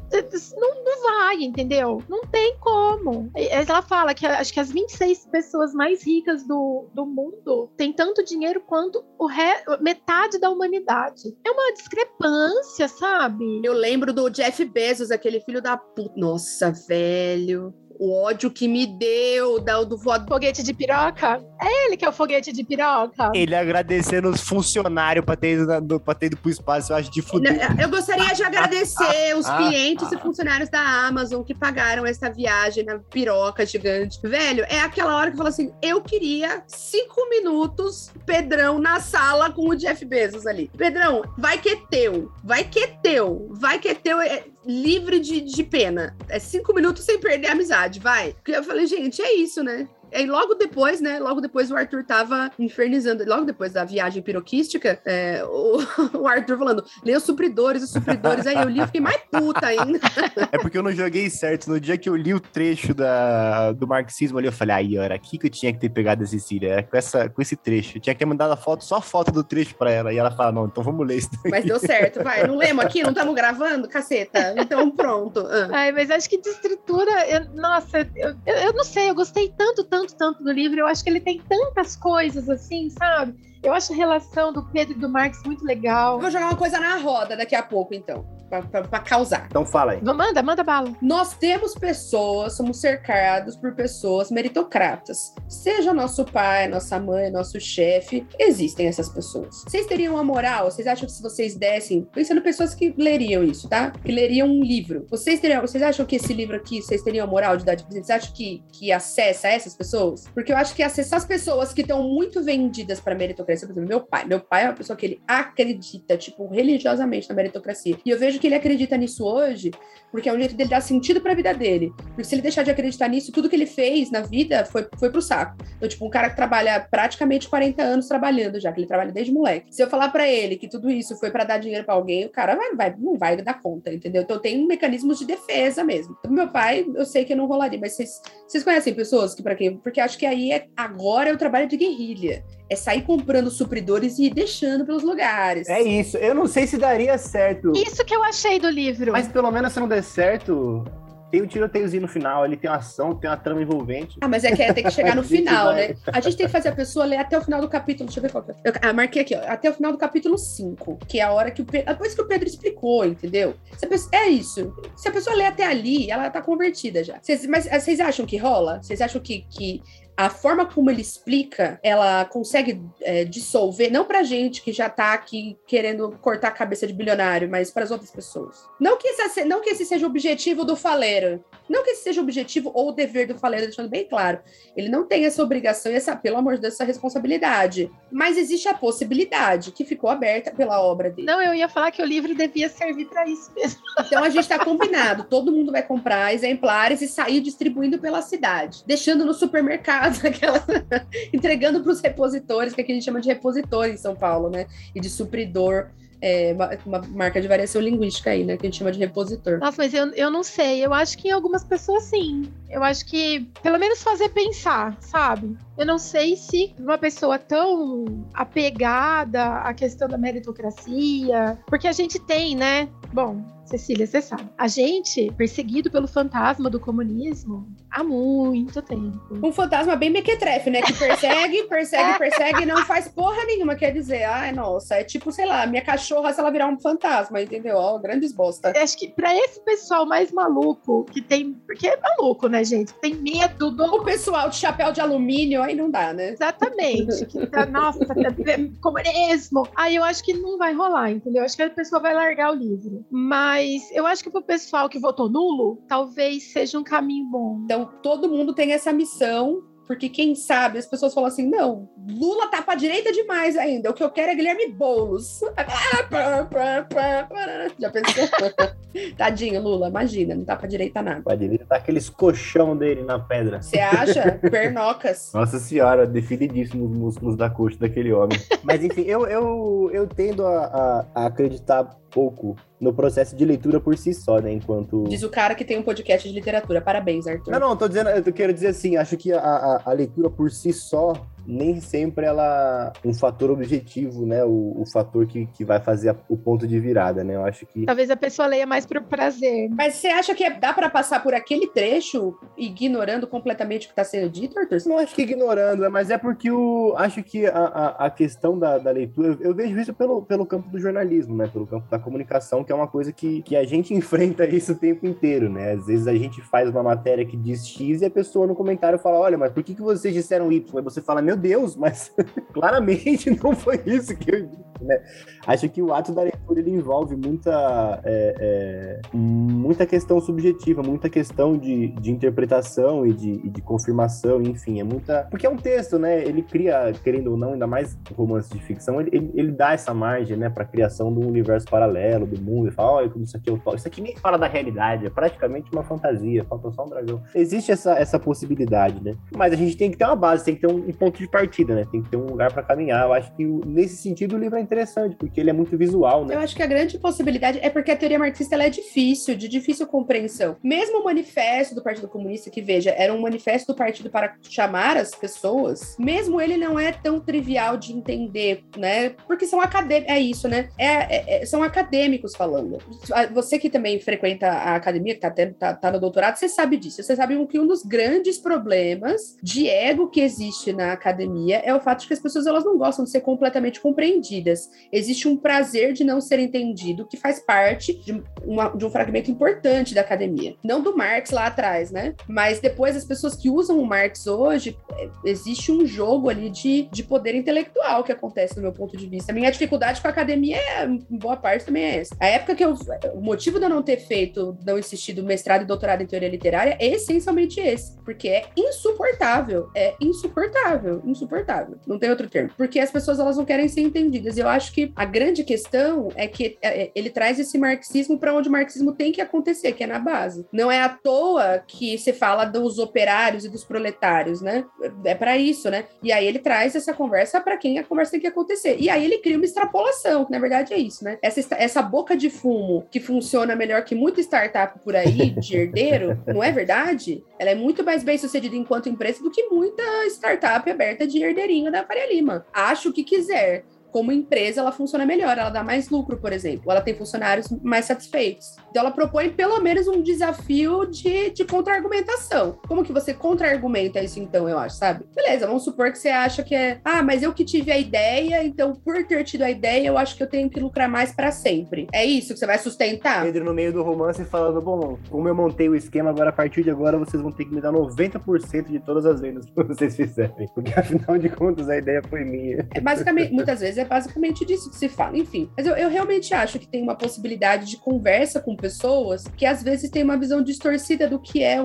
não, não vai, entendeu? Não tem como. Ela fala que acho que as 26 pessoas mais ricas do, do mundo têm tanto dinheiro quanto o re... metade da humanidade. É uma discrepância, sabe? Eu lembro do Jeff Bezos, aquele filho da puta. Nossa, velho. O ódio que me deu da, do voador. Foguete de piroca? É ele que é o foguete de piroca? Ele agradecendo os funcionários pra ter, ido pra ter ido pro espaço, eu acho de fuder. Eu gostaria de agradecer os Ah, clientes e ah. funcionários da Amazon que pagaram essa viagem na piroca gigante. Velho, é aquela hora que fala assim: eu queria cinco minutos, Pedrão, na sala com o Jeff Bezos ali. Pedrão, vai que é teu, vai que é teu, vai que é teu, é livre de, de pena. É cinco minutos sem perder a amizade, vai. Porque eu falei, gente, é isso, né? E logo depois, né? Logo depois o Arthur tava infernizando. Logo depois da viagem piroquística, é, o, o Arthur falando: lê os supridores, os supridores. Aí eu li e fiquei mais puta ainda. É porque eu não joguei certo. No dia que eu li o trecho da, do marxismo ali, eu falei, aí, era aqui que eu tinha que ter pegado a Cecília. Era com, essa, com esse trecho. Eu tinha que ter mandado a foto, só a foto do trecho pra ela. E ela fala, não, então vamos ler isso. daqui." Mas deu certo, vai. Não lemos aqui? Não estamos gravando? Caceta. Então pronto. Ah. Ai, mas acho que de estrutura, eu- nossa, eu, eu, eu não sei, eu gostei tanto, tanto, tanto do livro. Eu acho que ele tem tantas coisas assim, sabe? Eu acho a relação do Pedro e do Marx muito legal. vou jogar uma coisa na roda daqui a pouco, então. Pra causar. Então fala aí. Manda, manda bala. Nós temos pessoas, somos cercados por pessoas meritocratas. Seja nosso pai, nossa mãe, nosso chefe, existem essas pessoas. Vocês teriam a moral? Vocês acham que se vocês dessem, pensando em pessoas que leriam isso, tá? Que leriam um livro. Vocês teriam, vocês acham que esse livro aqui, vocês teriam a moral de dar de presente? Vocês acham que, que acessa essas pessoas? Porque eu acho que acessar as pessoas que estão muito vendidas para meritocracia, por exemplo, meu pai. Meu pai é uma pessoa que ele acredita, tipo, religiosamente na meritocracia. E eu vejo vejo que ele acredita nisso hoje, porque é um jeito dele dar sentido para a vida dele. Porque se ele deixar de acreditar nisso, tudo que ele fez na vida foi, foi pro saco. Então, tipo, um cara que trabalha praticamente 40 anos trabalhando já, que ele trabalha desde moleque. Se eu falar para ele que tudo isso foi para dar dinheiro para alguém, o cara vai, vai, não vai dar conta, entendeu? Então tem mecanismos de defesa mesmo. Então, meu pai, eu sei que não rolaria, mas vocês, vocês conhecem pessoas que para quem? Porque acho que aí é, agora é o trabalho de guerrilha. É sair comprando supridores e ir deixando pelos lugares. É isso. Eu não sei se daria certo. Isso que eu achei do livro. Mas pelo menos se não der certo, tem um tiroteiozinho no final, ele tem uma ação, tem uma trama envolvente. Ah, mas é que é, tem que chegar no final, vai. né? A gente tem que fazer a pessoa ler até o final do capítulo. Deixa eu ver qual que é. Eu ah, marquei aqui, ó. Até o final do capítulo 5, que é a hora que o Pedro. Depois que o Pedro explicou, entendeu? Se a pessoa- é isso. Se a pessoa ler até ali, ela tá convertida já. Vocês- mas ah, vocês acham que rola? Vocês acham que. que a forma como ele explica, ela consegue é, dissolver, não pra gente que já tá aqui querendo cortar a cabeça de bilionário, mas para as outras pessoas. Não que, esse, não que esse seja o objetivo do faleiro, não que esse seja o objetivo ou o dever do faleiro, deixando bem claro. Ele não tem essa obrigação e essa, pelo amor de Deus, essa responsabilidade. Mas existe a possibilidade que ficou aberta pela obra dele. Não, eu ia falar que o livro devia servir para isso mesmo. Então a gente tá combinado. Todo mundo vai comprar exemplares e sair distribuindo pela cidade, deixando no supermercado, entregando para os repositores, que aqui a gente chama de repositor em São Paulo, né? E de supridor. É uma, uma marca de variação linguística aí, né? Que a gente chama de repositor. Nossa, mas eu, eu não sei. Eu acho que em algumas pessoas sim. Eu acho que, pelo menos, fazer pensar, sabe? Eu não sei se uma pessoa tão apegada à questão da meritocracia. Porque a gente tem, né? Bom, Cecília, você sabe. A gente, perseguido pelo fantasma do comunismo há muito tempo. Um fantasma bem mequetrefe, né? Que persegue, persegue, persegue e não faz porra nenhuma. Quer dizer, ai, nossa, é tipo, sei lá, minha cachorra se ela virar um fantasma, entendeu? Ó, grandes bosta. Eu Acho que pra esse pessoal mais maluco, que tem. Porque é maluco, né, gente? Tem medo do O pessoal de chapéu de alumínio, aí não dá, né? Exatamente. Que tá, nossa, tá, comunismo. Aí eu acho que não vai rolar, entendeu? Acho que a pessoa vai largar o livro. Mas eu acho que pro pessoal que votou nulo, talvez seja um caminho bom. Então, todo mundo tem essa missão, porque quem sabe as pessoas falam assim: não, Lula tá pra direita demais ainda. O que eu quero é Guilherme Boulos. Já pensou? Tadinho, Lula, imagina, não tá pra direita nada. Pode ele tá aqueles colchão dele na pedra. Você acha? Pernocas. Nossa senhora, definidíssimo os músculos da coxa daquele homem. Mas enfim, eu, eu, eu tendo a, a- a acreditar pouco no processo de leitura por si só, né? Enquanto. Diz o cara que tem um podcast de literatura. Parabéns, Arthur. Não, não, tô dizendo, eu quero dizer assim, acho que a, a, a leitura por si só nem sempre ela um fator objetivo, né? O, o fator que, que vai fazer a- o ponto de virada, né? Eu acho que. Talvez a pessoa leia mais por prazer. Mas você acha que é- dá pra passar por aquele trecho ignorando completamente o que tá sendo dito, Arthur? Não acho que ignorando, né, mas é porque eu acho que a, a, a questão da, da leitura, eu, eu vejo isso pelo, pelo campo do jornalismo, né? Pelo campo da comunicação, que é uma coisa que, que a gente enfrenta isso o tempo inteiro, né? Às vezes a gente faz uma matéria que diz X e a pessoa no comentário fala: olha, mas por que, que vocês disseram Y? Aí você fala, meu Deus, mas claramente não foi isso que eu disse, né? Acho que o ato da leitura ele envolve muita, é, é, muita questão subjetiva, muita questão de, de interpretação e de, e de confirmação, enfim, é muita. Porque é um texto, né? Ele cria, querendo ou não, ainda mais romance de ficção, ele, ele, ele dá essa margem, né, para criação um universo paralelo, do mundo, e fala, olha como isso aqui é o Isso aqui nem fala da realidade, é praticamente uma fantasia, falta só um dragão. Existe essa, essa possibilidade, né? Mas a gente tem que ter uma base, tem que ter um, um ponto de partida, né? Tem que ter um lugar para caminhar. Eu acho que nesse sentido o livro é interessante, porque ele é muito visual, né? Eu acho que a grande possibilidade é porque a teoria marxista ela é difícil, de difícil compreensão. Mesmo o manifesto do Partido Comunista, que veja, era um manifesto do partido para chamar as pessoas, mesmo ele não é tão trivial de entender, né? Porque são acadêmicos, é isso, né? É, é- é- são acadêmicos falando. Você que também frequenta a academia, que tá, até- tá, tá no doutorado, você sabe disso. Você sabe que um dos grandes problemas de ego que existe na academia é o fato de que as pessoas elas não gostam de ser completamente compreendidas existe um prazer de não ser entendido que faz parte de, uma- de um fragmento importante da academia. Não do Marx lá atrás, né? Mas depois as pessoas que usam o Marx hoje, é, existe um jogo ali de, de poder intelectual que acontece no meu ponto de vista. A minha dificuldade com a academia, é, boa parte, também é essa. A época que eu. O motivo de eu não ter feito, não insistido mestrado e doutorado em teoria literária é essencialmente esse. Porque é insuportável. É insuportável. Insuportável. Não tem outro termo. Porque as pessoas elas não querem ser entendidas. Eu acho que a grande questão é que é, é, ele traz esse marxismo para onde o marxismo tem que acontecer, que é na base. Não é à toa que se fala dos operários e dos proletários, né? É para isso, né? E aí ele traz essa conversa para quem a conversa tem que acontecer. E aí ele cria uma extrapolação, que na verdade é isso, né? Essa, essa boca de fumo que funciona melhor que muita startup por aí, de herdeiro, não é verdade? Ela é muito mais bem sucedida enquanto empresa do que muita startup aberta de herdeirinho da Faria Lima. Acho que quiser como empresa, ela funciona melhor, ela dá mais lucro, por exemplo, ela tem funcionários mais satisfeitos. Então, ela propõe pelo menos um desafio de, de contra-argumentação. Como que você contra-argumenta isso, então, eu acho, sabe? Beleza, vamos supor que você acha que é, ah, mas eu que tive a ideia, então, por ter tido a ideia, eu acho que eu tenho que lucrar mais para sempre. É isso que você vai sustentar? Pedro, no meio do romance, falando, bom, como eu montei o esquema, agora a partir de agora vocês vão ter que me dar 90% de todas as vendas que vocês fizerem. Porque, afinal de contas, a ideia foi minha. É basicamente, muitas vezes é basicamente disso que se fala. Enfim, mas eu, eu realmente acho que tem uma possibilidade de conversa com pessoas que às vezes têm uma visão distorcida do que é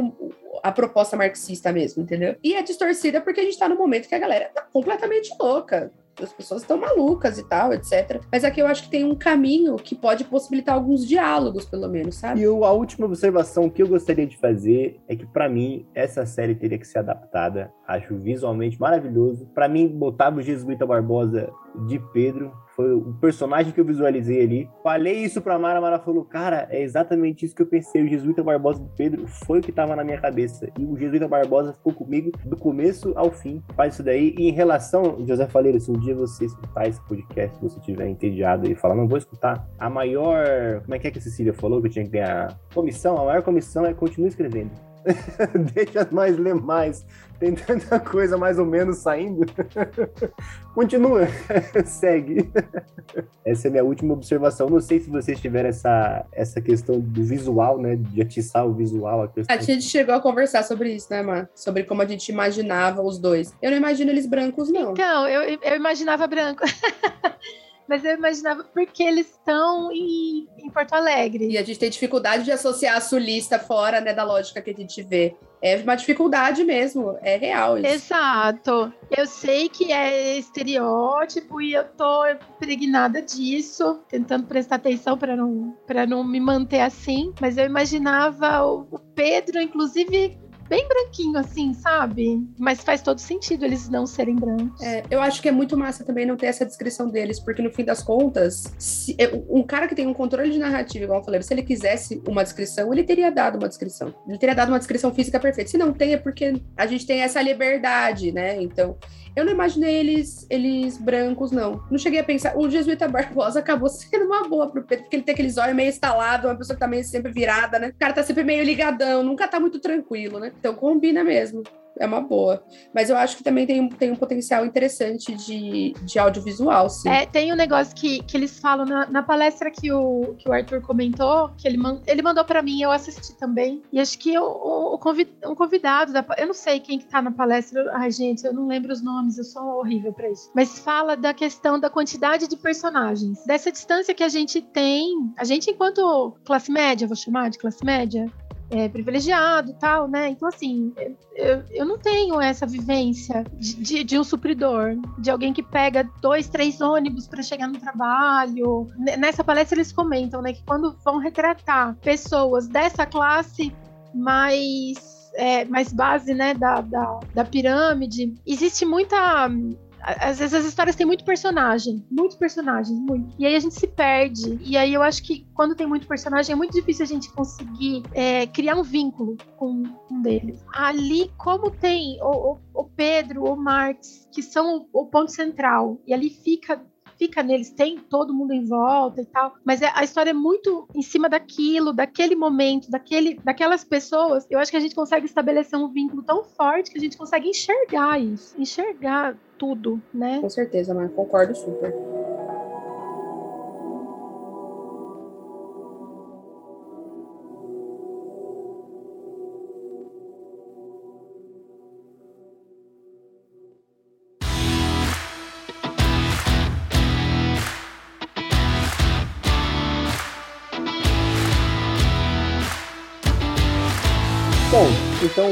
a proposta marxista mesmo, entendeu? E é distorcida porque a gente tá no momento que a galera tá completamente louca as pessoas estão malucas e tal, etc. Mas aqui eu acho que tem um caminho que pode possibilitar alguns diálogos, pelo menos, sabe? E a última observação que eu gostaria de fazer é que, para mim, essa série teria que ser adaptada. Acho visualmente maravilhoso. Para mim, botar o Jesuíta Barbosa de Pedro foi o personagem que eu visualizei ali. Falei isso pra Mara, Mara falou, cara, é exatamente isso que eu pensei. O Jesuíta Barbosa do Pedro foi o que tava na minha cabeça. E o Jesuíta Barbosa ficou comigo do começo ao fim. Faz isso daí. E em relação, José Faleiro, se um dia você escutar esse podcast, se você tiver entediado e falar, não vou escutar, a maior. Como é que é que a Cecília falou que eu tinha que a comissão? A maior comissão é continuar escrevendo. Deixa nós ler mais. Tem tanta coisa mais ou menos saindo. Continua, segue. Essa é a minha última observação. Não sei se vocês tiveram essa, essa questão do visual, né? De atiçar o visual. A, a gente chegou a conversar sobre isso, né, Mar? Sobre como a gente imaginava os dois. Eu não imagino eles brancos, não. Então, eu, eu imaginava branco. Mas eu imaginava porque eles estão em, em, Porto Alegre. E a gente tem dificuldade de associar a sulista fora né, da lógica que a gente vê. É uma dificuldade mesmo, é real isso. Exato. Eu sei que é estereótipo e eu tô impregnada disso, tentando prestar atenção para não, não me manter assim, mas eu imaginava o Pedro, inclusive, bem branquinho, assim, sabe? Mas faz todo sentido eles não serem brancos. É, eu acho que é muito massa também não ter essa descrição deles, porque no fim das contas, se, é, um cara que tem um controle de narrativa, igual eu falei, se ele quisesse uma descrição, ele teria dado uma descrição. Ele teria dado uma descrição física perfeita. Se não tem, é porque a gente tem essa liberdade, né? Então, eu não imaginei eles, eles brancos, não. Não cheguei a pensar. O Jesuíta Barbosa acabou sendo uma boa pro Pedro, porque ele tem aqueles olhos meio estalados, uma pessoa que tá meio sempre virada, né? O cara tá sempre meio ligadão, nunca tá muito tranquilo, né? Então combina mesmo é uma boa. Mas eu acho que também tem, tem um potencial interessante de, de audiovisual, sim. É, tem um negócio que, que eles falam na, na palestra que o, que o Arthur comentou, que ele, man, ele mandou para mim, eu assisti também. E acho que o, o, um convidado, da, eu não sei quem que tá na palestra, ai gente, eu não lembro os nomes, eu sou horrível para isso. Mas fala da questão da quantidade de personagens. Dessa distância que a gente tem, a gente enquanto classe média, vou chamar de classe média, é, privilegiado tal, né? Então, assim, eu, eu não tenho essa vivência de, de, de, um supridor, de alguém que pega dois, três ônibus para chegar no trabalho. Nessa palestra eles comentam, né, que quando vão retratar pessoas dessa classe mais é, mais base né, da, da, da pirâmide, existe muita às vezes as histórias têm muito personagem, muitos personagens, muito. E aí a gente se perde. E aí eu acho que quando tem muito personagem é muito difícil a gente conseguir é, criar um vínculo com um deles. Ali, como tem o, o, o Pedro, o Marx, que são o, o ponto central, e ali fica fica neles, tem todo mundo em volta e tal, mas é, a história é muito em cima daquilo, daquele momento, daquele, daquelas pessoas. Eu acho que a gente consegue estabelecer um vínculo tão forte que a gente consegue enxergar isso, enxergar tudo, né? Com certeza, mas concordo super. Então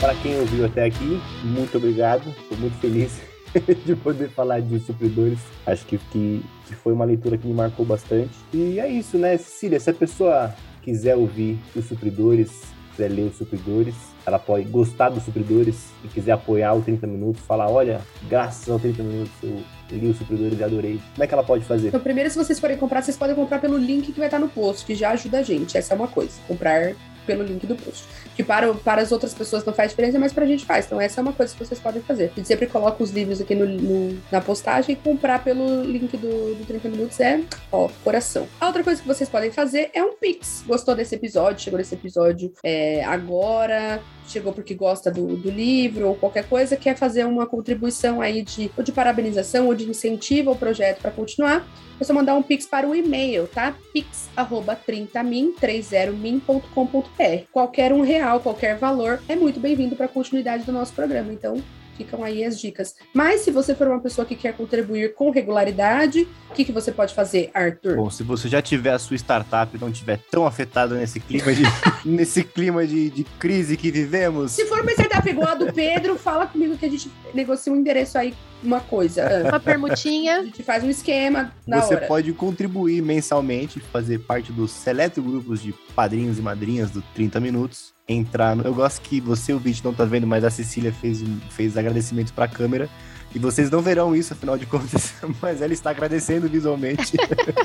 Para quem ouviu até aqui, muito obrigado. Estou muito feliz de poder falar de supridores. Acho que, que, que foi uma leitura que me marcou bastante. E é isso, né, Cecília? Se a pessoa quiser ouvir os supridores, quiser ler os supridores, ela pode gostar dos supridores e quiser apoiar o 30 Minutos, falar: olha, graças ao 30 Minutos eu li os supridores e adorei. Como é que ela pode fazer? Então, primeiro, se vocês forem comprar, vocês podem comprar pelo link que vai estar no post, que já ajuda a gente. Essa é uma coisa. Comprar pelo link do post. Que para, para as outras pessoas não faz diferença, mas pra gente faz. Então, essa é uma coisa que vocês podem fazer. A gente sempre coloca os livros aqui no, no, na postagem e comprar pelo link do, do 30 Minutos é, ó, coração. A outra coisa que vocês podem fazer é um Pix. Gostou desse episódio? Chegou nesse episódio é, agora? Chegou porque gosta do, do livro ou qualquer coisa, quer fazer uma contribuição aí de, ou de parabenização ou de incentivo ao projeto para continuar, é só mandar um pix para o e-mail, tá? pix@30min, 30min.com.br. Qualquer um real, qualquer valor é muito bem-vindo para a continuidade do nosso programa. Então, ficam aí as dicas. Mas se você for uma pessoa que quer contribuir com regularidade, o que, que você pode fazer, Arthur? Bom, se você já tiver a sua startup e não tiver tão afetada nesse clima de, nesse clima de, de crise que vivemos. Se for uma startup igual a do Pedro, fala comigo que a gente negocia um endereço aí, uma coisa. Uma permutinha. A gente faz um esquema na você hora. pode contribuir mensalmente, fazer parte dos seleto grupos de padrinhos e madrinhas do 30 Minutos. Entrar no... Eu gosto que você, o vídeo, não tá vendo, mas a Cecília fez, um- fez agradecimentos pra câmera. E vocês não verão isso, afinal de contas, mas ela está agradecendo visualmente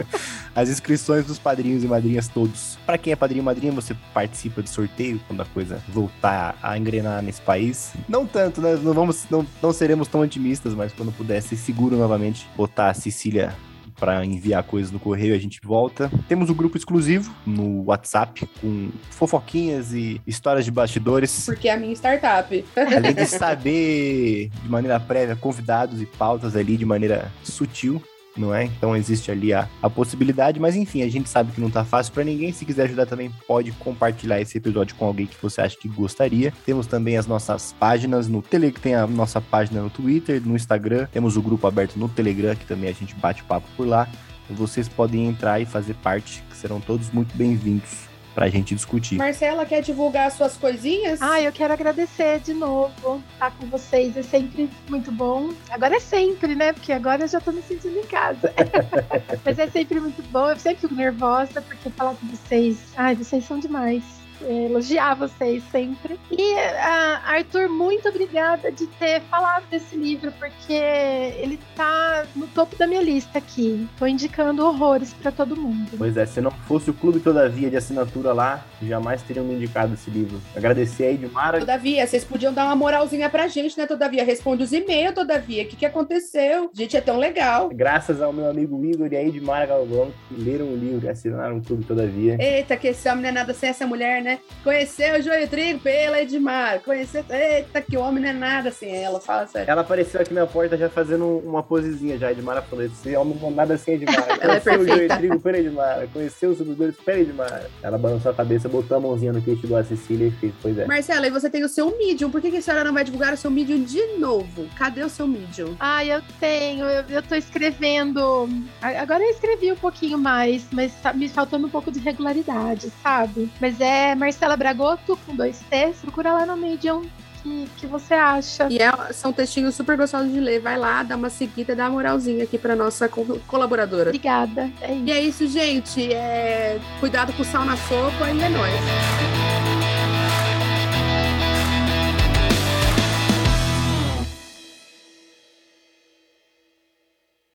as inscrições dos padrinhos e madrinhas todos. Para quem é padrinho e madrinha, você participa de sorteio quando a coisa voltar a engrenar nesse país. Não tanto, né? Não, vamos, não, não seremos tão otimistas, mas quando puder ser seguro novamente, botar a Cecília para enviar coisas no correio, a gente volta. Temos um grupo exclusivo no WhatsApp com fofoquinhas e histórias de bastidores. Porque é a minha startup. Além de saber de maneira prévia convidados e pautas ali de maneira sutil, não é? Então existe ali a, a possibilidade, mas enfim, a gente sabe que não tá fácil para ninguém. Se quiser ajudar também, pode compartilhar esse episódio com alguém que você acha que gostaria. Temos também as nossas páginas no Tele, tem a nossa página no Twitter, no Instagram, temos o grupo aberto no Telegram, que também a gente bate papo por lá. Vocês podem entrar e fazer parte, que serão todos muito bem-vindos pra gente discutir. Marcela, quer divulgar suas coisinhas? Ah, eu quero agradecer de novo. Estar com vocês é sempre muito bom. Agora é sempre, né? Porque agora eu já tô me sentindo em casa. Mas é sempre muito bom. Eu sempre fico nervosa porque falar com vocês. Ai, vocês são demais. É, elogiar vocês sempre. E ah, Arthur, muito obrigada de ter falado desse livro, porque ele tá no topo da minha lista aqui. Tô indicando horrores pra todo mundo. Pois é, se não fosse o Clube Todavia de assinatura lá, jamais teriam me indicado esse livro. Agradecer aí, Edmara. Todavia, vocês podiam dar uma moralzinha pra gente, né, Todavia? Responde os e-mails, Todavia. O que, que aconteceu? Gente, é tão legal. Graças ao meu amigo Igor e a Edmara Galvão, que leram o livro e assinaram o Clube Todavia. Eita, que esse homem não é nada sem essa mulher, né? Conheceu o Joio Trigo pela Edmar. Conheceu. Eita, que homem não é nada sem ela. Fala sério. Ela apareceu aqui na porta já fazendo uma posezinha já. A Edmara falou: esse homem não é nada sem Edmara. Ela é Conheceu o. Joio Trigo pela Edmara. Conheceu os subidores pela Edmara. Ela balançou a cabeça, botou a mãozinha no queixo igual a Cecília e fez. Pois é. Marcela, e você tem o seu Medium. Por que, que a senhora não vai divulgar o seu Medium de novo? Cadê o seu Medium? Ah, eu tenho, eu, eu tô escrevendo. Agora eu escrevi um pouquinho mais, mas tá me faltando um pouco de regularidade, sabe? Mas é Marcela Bragoto com dois T's. Procura lá no Medium que, que você acha. E é- são textinhos super gostosos de ler. Vai lá, dá uma seguida, dá uma moralzinha aqui pra nossa co- colaboradora. Obrigada. É. E é isso, gente. É... Cuidado com o sal na sopa e é nóis.